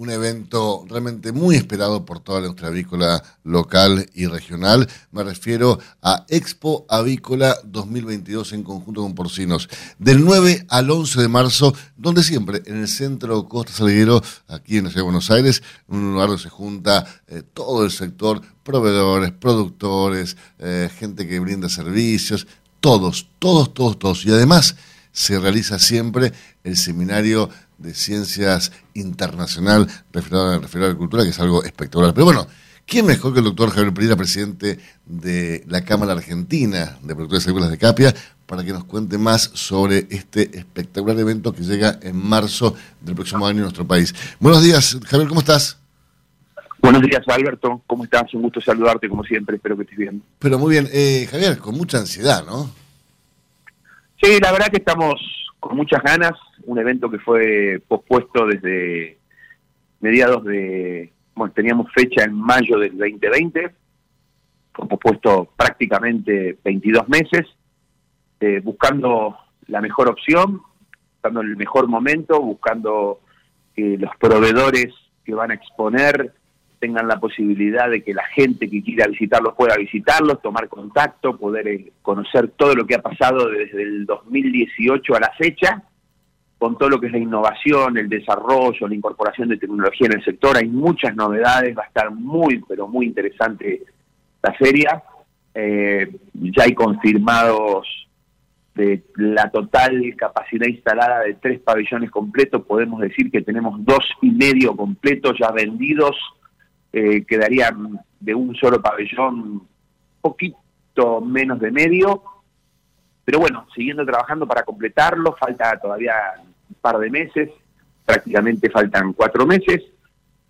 un evento realmente muy esperado por toda industria avícola local y regional. Me refiero a Expo Avícola 2022 en conjunto con Porcinos, del 9 al 11 de marzo, donde siempre, en el centro Costa Salguero, aquí en la ciudad de Buenos Aires, un lugar donde se junta eh, todo el sector, proveedores, productores, eh, gente que brinda servicios, todos, todos, todos, todos. Y además se realiza siempre el seminario de Ciencias Internacional referido a, referido a la cultura, que es algo espectacular. Pero bueno, ¿quién mejor que el doctor Javier Pereira, presidente de la Cámara Argentina de Productores Agrícolas de Capia, para que nos cuente más sobre este espectacular evento que llega en marzo del próximo año en nuestro país? Buenos días, Javier, ¿cómo estás? Buenos días, Alberto. ¿Cómo estás? Un gusto saludarte, como siempre. Espero que estés bien. Pero muy bien. Eh, Javier, con mucha ansiedad, ¿no? Sí, la verdad que estamos con muchas ganas. Un evento que fue pospuesto desde mediados de. Bueno, teníamos fecha en mayo del 2020. Fue pospuesto prácticamente 22 meses, eh, buscando la mejor opción, buscando el mejor momento, buscando que los proveedores que van a exponer tengan la posibilidad de que la gente que quiera visitarlos pueda visitarlos, tomar contacto, poder eh, conocer todo lo que ha pasado desde el 2018 a la fecha, con todo lo que es la innovación, el desarrollo, la incorporación de tecnología en el sector. Hay muchas novedades, va a estar muy, pero muy interesante la feria. Eh, ya hay confirmados de la total capacidad instalada de tres pabellones completos, podemos decir que tenemos dos y medio completos ya vendidos eh, quedarían de un solo pabellón poquito menos de medio, pero bueno, siguiendo trabajando para completarlo, falta todavía par de meses, prácticamente faltan cuatro meses.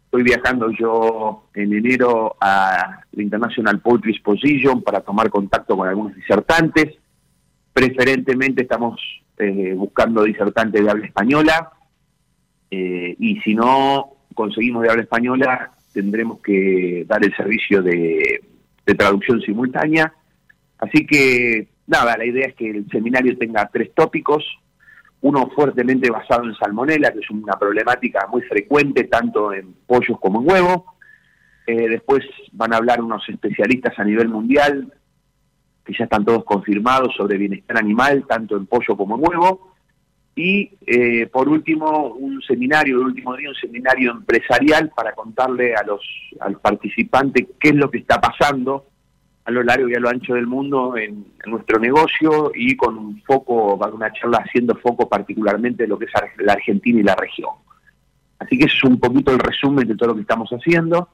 Estoy viajando yo en enero a la International Poetry Exposition para tomar contacto con algunos disertantes. Preferentemente estamos eh, buscando disertantes de habla española eh, y si no conseguimos de habla española, tendremos que dar el servicio de, traducción simultánea. Así que, nada, la idea es que el seminario tenga tres tópicos, uno fuertemente basado en salmonela, que es una problemática muy frecuente tanto en pollos como en huevo. Eh, después van a hablar unos especialistas a nivel mundial, que ya están todos confirmados sobre bienestar animal, tanto en pollo como en huevo. Y eh, por último, un seminario, el último día, un seminario empresarial para contarle a los, a los participantes qué es lo que está pasando a lo largo y a lo ancho del mundo en, nuestro negocio y con un foco, una charla haciendo foco particularmente de lo que es la Argentina y la región. Así que eso es un poquito el resumen de todo lo que estamos haciendo.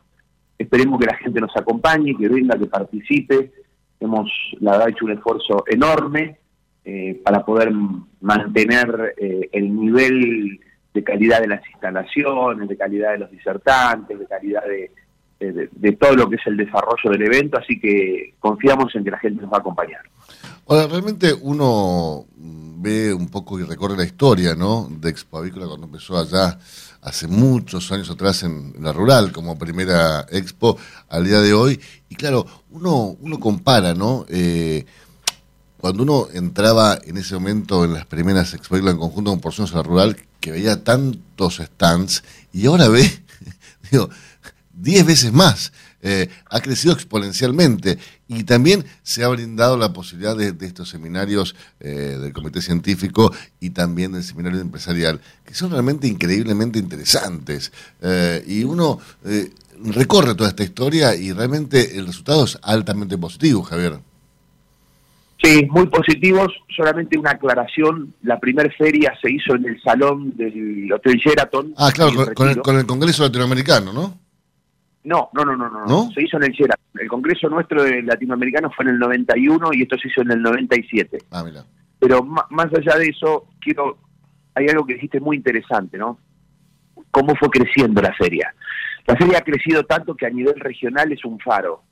Esperemos que la gente nos acompañe, que venga, que participe. Hemos, la verdad, hecho un esfuerzo enorme eh, para poder mantener eh, el nivel de calidad de las instalaciones, de calidad de los disertantes, de calidad de, de, todo lo que es el desarrollo del evento, así que confiamos en que la gente nos va a acompañar. Ahora, realmente uno ve un poco y recorre la historia, ¿no? De Expo Avícola cuando empezó allá hace muchos años atrás en, la rural como primera expo al día de hoy. Y claro, uno, uno compara, ¿no? Eh, cuando uno entraba en ese momento en las primeras Expo en conjunto con Porciones a la Rural, que veía tantos stands, y ahora ve, digo, 10 veces más. Eh, ha crecido exponencialmente y también se ha brindado la posibilidad de, estos seminarios eh, del Comité Científico y también del Seminario Empresarial, que son realmente increíblemente interesantes. Eh, y uno recorre toda esta historia y realmente el resultado es altamente positivo, Javier. Sí, muy positivos. Solamente una aclaración. La primera feria se hizo en el salón del Hotel Sheraton. Ah, claro, con, con el, con el Congreso Latinoamericano, ¿no? No, no, no, no, no, ¿No? Se hizo en el Sheraton. El congreso nuestro de latinoamericano fue en el 91 y esto se hizo en el 97. Ah, mira. Pero más allá de eso, quiero hay algo que dijiste muy interesante, ¿no? Cómo fue creciendo la feria. La feria ha crecido tanto que a nivel regional es un faro.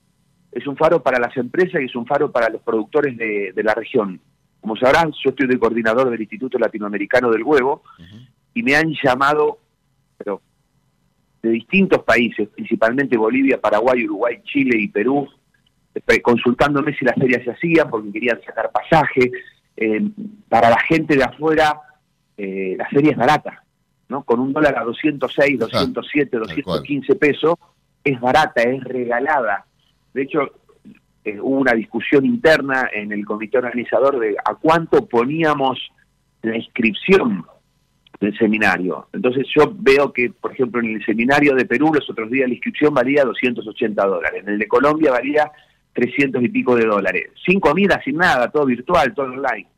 Es un faro para las empresas y es un faro para los productores de, de la región. Como sabrán, yo estoy de coordinador del Instituto Latinoamericano del Huevo y me han llamado, pero de distintos países, principalmente Bolivia, Paraguay, Uruguay, Chile y Perú, eh, consultándome si la feria se hacía porque querían sacar pasaje. Eh, para la gente de afuera, eh, la feria es barata, ¿no? Con un dólar a 206, 207, 215 pesos, es barata, es regalada. De hecho, eh, hubo una discusión interna en el comité organizador de a cuánto poníamos la inscripción del seminario. Entonces yo veo que, por ejemplo, en el seminario de Perú los otros días la inscripción valía 280 dólares, en el de Colombia valía 300 y pico de dólares, sin comida, sin nada, todo virtual, todo online.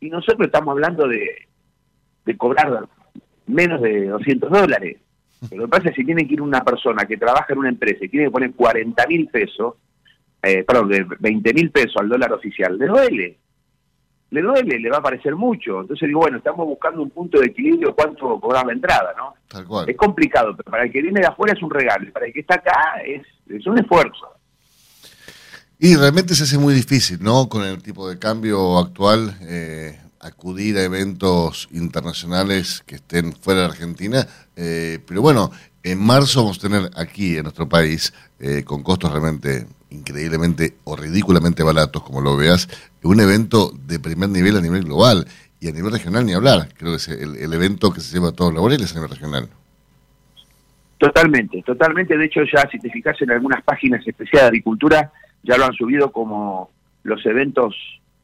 Y nosotros estamos hablando de, de cobrar menos de 200 dólares. Pero lo que pasa es que si tiene que ir una persona que trabaja en una empresa y tiene que poner 40 mil pesos, eh, perdón, de 20 mil pesos al dólar oficial, le duele. Le duele, le va a parecer mucho. Entonces digo, bueno, estamos buscando un punto de equilibrio, cuánto cobrar la entrada, ¿no? Tal cual. Es complicado, pero para el que viene de afuera es un regalo, y para el que está acá es, es un esfuerzo. Y realmente se hace muy difícil, ¿no? Con el tipo de cambio actual, eh, acudir a eventos internacionales que estén fuera de Argentina. Eh, pero bueno, en marzo vamos a tener aquí en nuestro país, eh, con costos realmente increíblemente o ridículamente baratos, como lo veas, un evento de primer nivel a nivel global y a nivel regional ni hablar. Creo que es el, el evento que se lleva a todos los laureles a nivel regional. Totalmente, totalmente. De hecho, ya si te fijas en algunas páginas especiales de agricultura, ya lo han subido como los eventos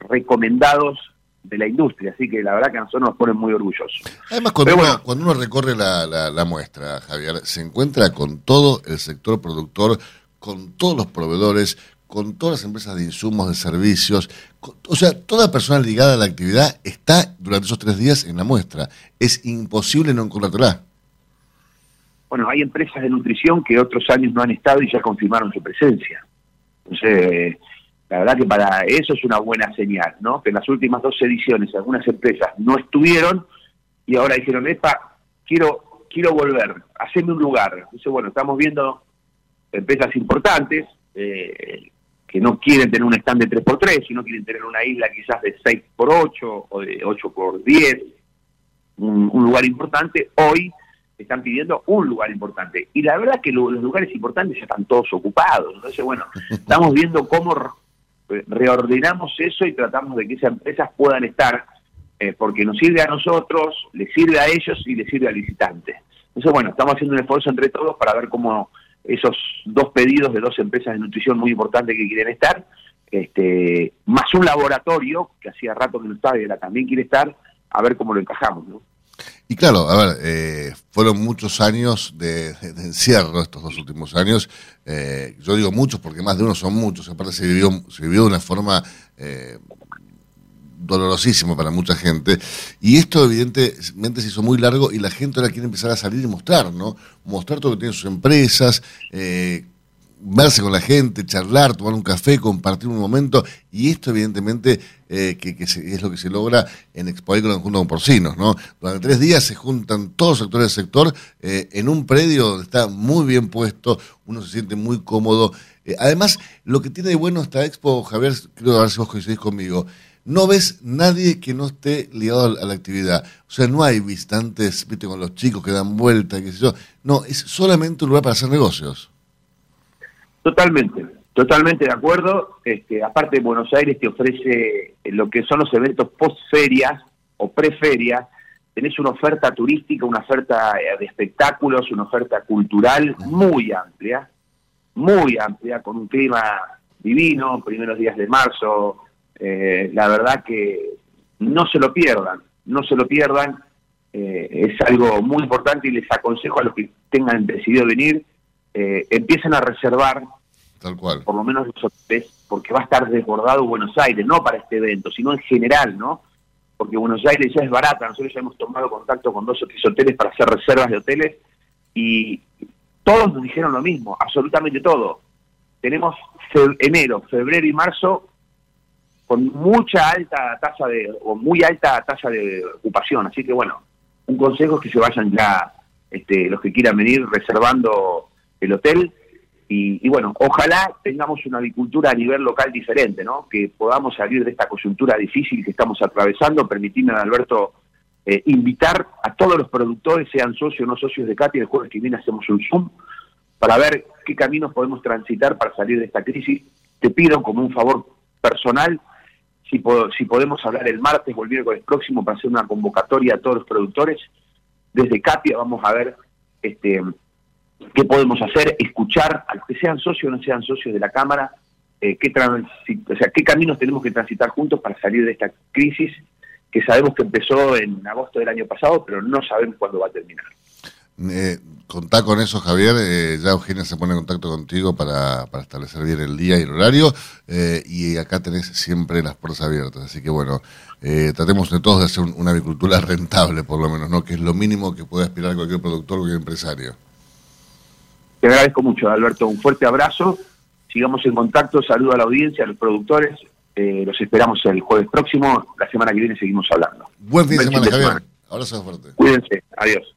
recomendados de la industria. Así que la verdad que a nosotros nos ponen muy orgullosos. Además, cuando, uno, cuando uno recorre la, la- la muestra, Javier, se encuentra con todo el sector productor, con todos los proveedores, con todas las empresas de insumos, de servicios. o sea, toda persona ligada a la actividad está durante esos tres días en la muestra. Es imposible no encontrártela. Bueno, hay empresas de nutrición que otros años no han estado y ya confirmaron su presencia. Entonces, la verdad que para eso es una buena señal, ¿no? Que en las últimas dos ediciones algunas empresas no estuvieron y ahora dijeron, epa, quiero, quiero volver, haceme un lugar. Entonces, bueno, estamos viendo empresas importantes eh, que no quieren tener un stand de 3x3, sino quieren tener una isla quizás de 6x8 o de 8x10, un, un lugar importante. Hoy están pidiendo un lugar importante. Y la verdad que lo- los lugares importantes ya están todos ocupados. Entonces, bueno, estamos viendo cómo re- reordenamos eso y tratamos de que esas empresas puedan estar, eh, porque nos sirve a nosotros, les sirve a ellos y les sirve al visitante. Entonces, bueno, estamos haciendo un esfuerzo entre todos para ver cómo esos dos pedidos de dos empresas de nutrición muy importantes que quieren estar, este, más un laboratorio, que hacía rato que no estaba y también quiere estar, a ver cómo lo encajamos, ¿no? Y claro, a ver, eh, fueron muchos años de, de encierro estos dos últimos años. Eh, yo digo muchos porque más de uno son muchos. Aparte se vivió, se vivió de una forma eh, dolorosísima para mucha gente. Y esto evidentemente se hizo muy largo y la gente ahora quiere empezar a salir y mostrar, ¿no? Mostrar todo lo que tienen sus empresas, eh, verse con la gente, charlar, tomar un café, compartir un momento. Y esto evidentemente eh, que, es lo que se logra en Expo Agrícola junto con Porcinos, ¿no? Durante tres días se juntan todos los sectores del sector eh, en un predio donde está muy bien puesto, uno se siente muy cómodo. Eh, además, lo que tiene de bueno esta Expo, Javier, creo a ver si vos coincidís conmigo, no ves nadie que no esté ligado a la- actividad. O sea, no hay visitantes, viste, con los chicos que dan vuelta, qué sé yo. No, es solamente un lugar para hacer negocios. Totalmente, totalmente de acuerdo. Este, aparte, Buenos Aires te ofrece lo que son los eventos post-ferias o pre-ferias. Tenés una oferta turística, una oferta de espectáculos, una oferta cultural muy amplia, muy amplia, con un clima divino, primeros días de marzo. Eh, la verdad que no se lo pierdan, no se lo pierdan. Eh, es algo muy importante y les aconsejo a los que tengan decidido venir, eh, empiecen a reservar Tal cual. por lo menos los hoteles, porque va a estar desbordado Buenos Aires, no para este evento, sino en general, ¿no? Porque Buenos Aires ya es barata, nosotros ya hemos tomado contacto con dos o tres hoteles para hacer reservas de hoteles y todos nos dijeron lo mismo, absolutamente todo. Tenemos enero, febrero y marzo con mucha alta tasa de, o muy alta tasa de ocupación, así que bueno, un consejo es que se vayan ya este, los que quieran venir reservando el hotel y, y bueno, ojalá tengamos una avicultura a nivel local diferente, ¿no? Que podamos salir de esta coyuntura difícil que estamos atravesando. Permitime, Alberto, eh, invitar a todos los productores, sean socios o no socios de CATI, el jueves que viene hacemos un Zoom para ver qué caminos podemos transitar para salir de esta crisis. Te pido como un favor personal, si, po- si podemos hablar el martes o el miércoles próximo para hacer una convocatoria a todos los productores. Desde CAPIA vamos a ver este, qué podemos hacer, escuchar a los que sean socios o no sean socios de la Cámara, eh, qué, o qué caminos tenemos que transitar juntos para salir de esta crisis que sabemos que empezó en agosto del año pasado, pero no sabemos cuándo va a terminar. Eh, contá con eso, Javier. Eh, ya Eugenia se pone en contacto contigo para, para establecer bien el día y el horario. eh, y acá tenés siempre las puertas abiertas. Así que bueno, eh, tratemos de todos de hacer un- una agricultura rentable, por lo menos, ¿no? Que es lo mínimo que puede aspirar cualquier productor, cualquier empresario. Te agradezco mucho, Alberto. Un fuerte abrazo. Sigamos en contacto. Saludo a la audiencia, a los productores. Eh, los esperamos el jueves próximo. La semana que viene seguimos hablando. Buen fin de semana, Javier. Abrazo fuerte. Cuídense. Adiós.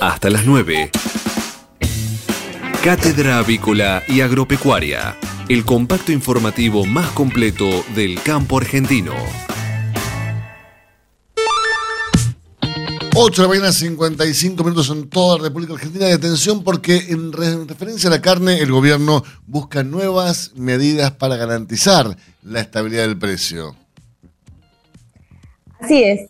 Hasta las 9. Cátedra Avícola y Agropecuaria. El compacto informativo más completo del campo argentino. 8 de la mañana, 55 minutos en toda la República Argentina. Y atención porque en, en referencia a la carne, el gobierno busca nuevas medidas para garantizar la estabilidad del precio. Así es.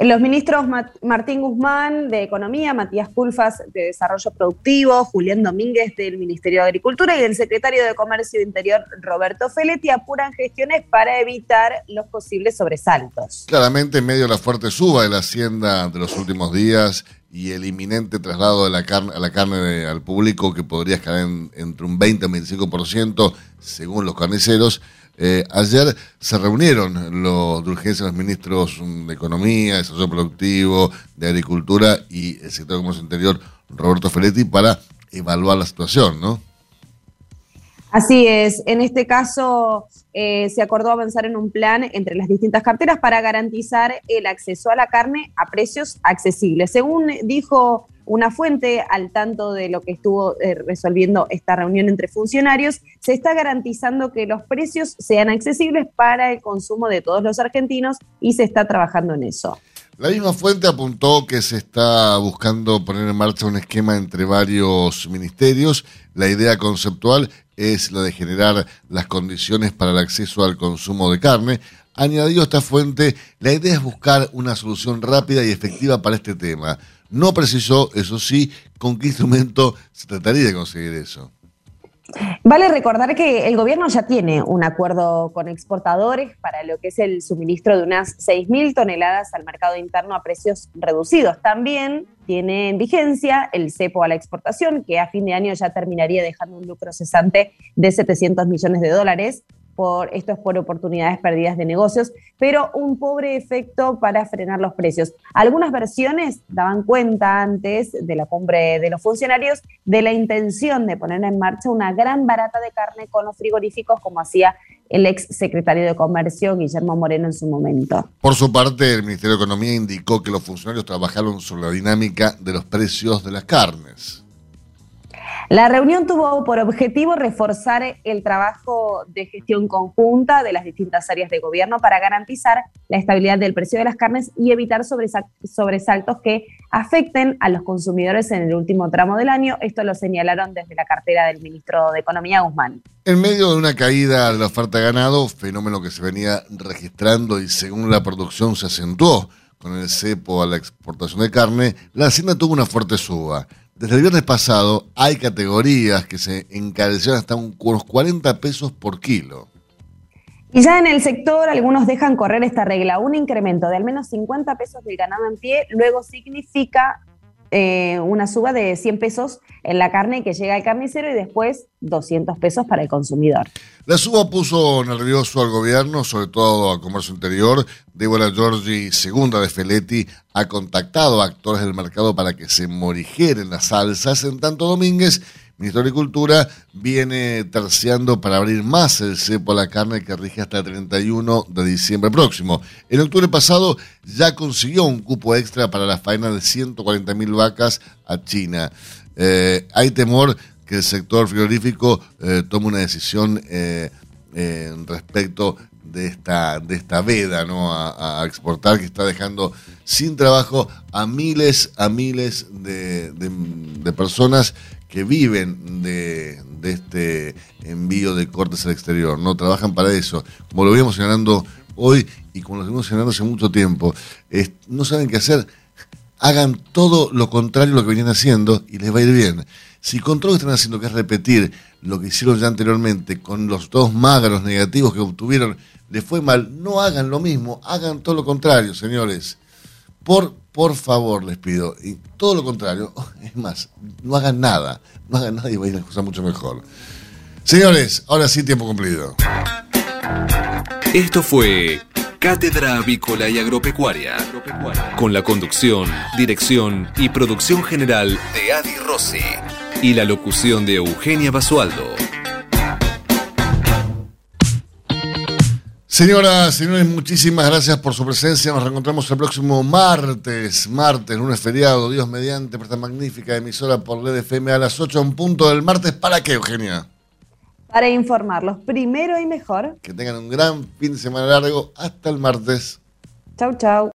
Los ministros Ma- Martín Guzmán de Economía, Matías Culfas de Desarrollo Productivo, Julián Domínguez del Ministerio de Agricultura y el secretario de Comercio Interior Roberto Feletti apuran gestiones para evitar los posibles sobresaltos. Claramente, en medio de la fuerte suba de la hacienda de los últimos días y el inminente traslado de la carne, a la carne al público que podría escalar en- entre un 20 y un 25% según los carniceros, eh, ayer se reunieron los de urgencia los ministros de Economía, de Desarrollo Productivo, de Agricultura y el sector de Comercio Interior, Roberto Feletti, para evaluar la situación, ¿no? Así es, en este caso eh, se acordó avanzar en un plan entre las distintas carteras para garantizar el acceso a la carne a precios accesibles. Según dijo una fuente al tanto de lo que estuvo eh, resolviendo esta reunión entre funcionarios, se está garantizando que los precios sean accesibles para el consumo de todos los argentinos y se está trabajando en eso. La misma fuente apuntó que se está buscando poner en marcha un esquema entre varios ministerios. La idea conceptual es la de generar las condiciones para el acceso al consumo de carne. Añadió esta fuente, la idea es buscar una solución rápida y efectiva para este tema. No precisó, eso sí, con qué instrumento se trataría de conseguir eso. Vale recordar que el gobierno ya tiene un acuerdo con exportadores para lo que es el suministro de unas 6.000 toneladas al mercado interno a precios reducidos. También tiene en vigencia el cepo a la exportación, que a fin de año ya terminaría dejando un lucro cesante de 700 millones de dólares. Por, esto es por oportunidades perdidas de negocios, pero un pobre efecto para frenar los precios. Algunas versiones daban cuenta antes de la cumbre de los funcionarios de la intención de poner en marcha una gran barata de carne con los frigoríficos, como hacía el ex secretario de Comercio, Guillermo Moreno, en su momento. Por su parte, el Ministerio de Economía indicó que los funcionarios trabajaron sobre la dinámica de los precios de las carnes. La reunión tuvo por objetivo reforzar el trabajo de gestión conjunta de las distintas áreas de gobierno para garantizar la estabilidad del precio de las carnes y evitar sobresa- sobresaltos que afecten a los consumidores en el último tramo del año. Esto lo señalaron desde la cartera del ministro de Economía, Guzmán. En medio de una caída de la oferta de ganado, fenómeno que se venía registrando y según la producción se acentuó con el cepo a la exportación de carne, la hacienda tuvo una fuerte suba. Desde el viernes pasado hay categorías que se encarecieron hasta un- unos 40 pesos por kilo. Y ya en el sector algunos dejan correr esta regla. Un incremento de al menos 50 pesos del ganado en pie luego significa eh, una suba de 100 pesos en la carne que llega al carnicero y después 200 pesos para el consumidor. La suba puso nervioso al gobierno, sobre todo al comercio interior. Débora Giorgi, segunda de Feletti, ha contactado a actores del mercado para que se morigeren las salsas. En tanto, Domínguez, ministro de Agricultura, viene terciando para abrir más el cepo a la carne que rige hasta el 31 de diciembre próximo. En octubre pasado ya consiguió un cupo extra para la faena de 140 mil vacas a China. Eh, hay temor que el sector frigorífico eh, tome una decisión eh, respecto de esta, de esta veda ¿no? a, exportar que está dejando sin trabajo a miles, a miles de personas que viven de, de este envío de cortes al exterior, no trabajan para eso. Como lo veníamos señalando hoy y como lo venimos señalando hace mucho tiempo, no saben qué hacer, hagan todo lo contrario a lo que venían haciendo y les va a ir bien. Si con todo lo que están haciendo, que es repetir lo que hicieron ya anteriormente, con los dos magros negativos que obtuvieron, les fue mal, no hagan lo mismo, hagan todo lo contrario, señores. Por, por favor, les pido, y todo lo contrario, es más, no hagan nada, no hagan nada y va a ir la cosa mucho mejor. Señores, ahora sí, tiempo cumplido. Esto fue Cátedra Avícola y Agropecuaria, con la conducción, dirección y producción general de Adi Rossi y la locución de Eugenia Basualdo. Señoras, señores, muchísimas gracias por su presencia. Nos reencontramos el próximo martes, martes, lunes feriado, Dios mediante, por esta magnífica emisora por LED FM a las 8 en punto del martes. ¿Para qué, Eugenia? Para informarlos primero y mejor. Que tengan un gran fin de semana largo. Hasta el martes. Chau, chau.